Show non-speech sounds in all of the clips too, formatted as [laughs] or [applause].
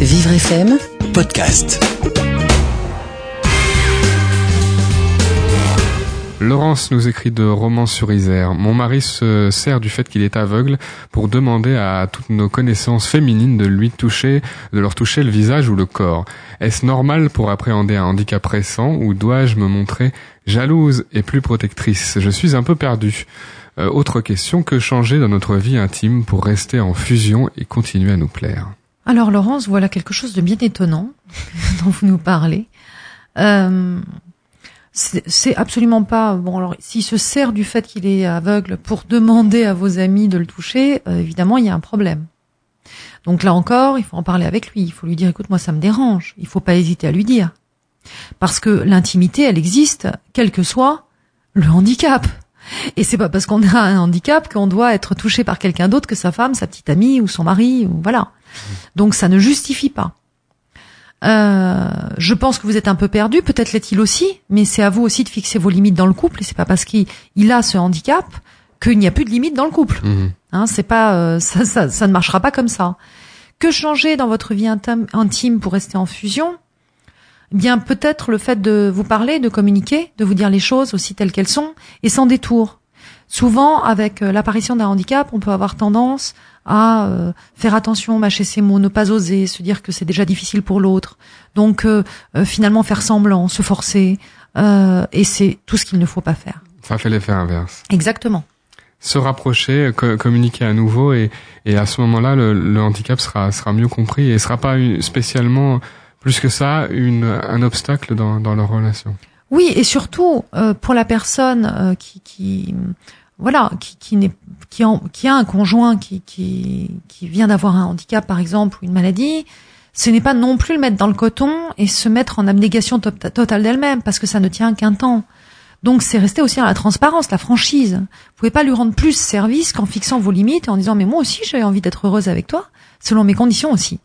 Vivre FM, podcast. Laurence nous écrit de Romans sur Isère. Mon mari se sert du fait qu'il est aveugle pour demander à toutes nos connaissances féminines de lui toucher, de leur toucher le visage ou le corps. Est-ce normal pour appréhender un handicap récent ou dois-je me montrer jalouse et plus protectrice? Je suis un peu perdue. Euh, autre question, que changer dans notre vie intime pour rester en fusion et continuer à nous plaire? Alors Laurence, voilà quelque chose de bien étonnant [laughs] dont vous nous parlez. Euh, c'est absolument pas bon. Alors, s'il se sert du fait qu'il est aveugle pour demander à vos amis de le toucher, euh, évidemment, il y a un problème. Donc là encore, il faut en parler avec lui. Il faut lui dire, écoute, moi, ça me dérange. Il faut pas hésiter à lui dire, parce que l'intimité, elle existe, quel que soit le handicap. Et c'est pas parce qu'on a un handicap qu'on doit être touché par quelqu'un d'autre que sa femme, sa petite amie ou son mari ou voilà. Donc ça ne justifie pas. Euh, je pense que vous êtes un peu perdu, peut-être l'est-il aussi, mais c'est à vous aussi de fixer vos limites dans le couple. Et c'est pas parce qu'il a ce handicap qu'il n'y a plus de limites dans le couple. Mhm. Hein, c'est pas euh, ça, ça, ça ne marchera pas comme ça. Que changer dans votre vie intime pour rester en fusion? Bien peut-être le fait de vous parler, de communiquer, de vous dire les choses aussi telles qu'elles sont et sans détour. Souvent, avec euh, l'apparition d'un handicap, on peut avoir tendance à euh, faire attention, mâcher ses mots, ne pas oser, se dire que c'est déjà difficile pour l'autre. Donc, euh, finalement, faire semblant, se forcer, et c'est tout ce qu'il ne faut pas faire. Ça fait l'effet inverse. Exactement. Se rapprocher, communiquer à nouveau, et, et à ce moment-là, le, le, handicap sera, sera mieux compris et sera pas spécialement, plus que ça, une, un obstacle dans, dans leur relation. Oui, et surtout euh, pour la personne euh, qui, qui, voilà, qui, qui, n'est, qui, qui, a un conjoint qui, qui, qui vient d'avoir un handicap par exemple ou une maladie, ce n'est pas non plus le mettre dans le coton et se mettre en abnégation totale d'elle-même parce que ça ne tient qu'un temps. Donc c'est rester aussi dans la transparence, la franchise. Vous pouvez pas lui rendre plus service qu'en fixant vos limites et en disant mais moi aussi j'ai envie d'être heureuse avec toi, selon mes conditions aussi.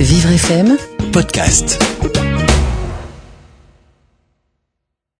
Vivre FM podcast.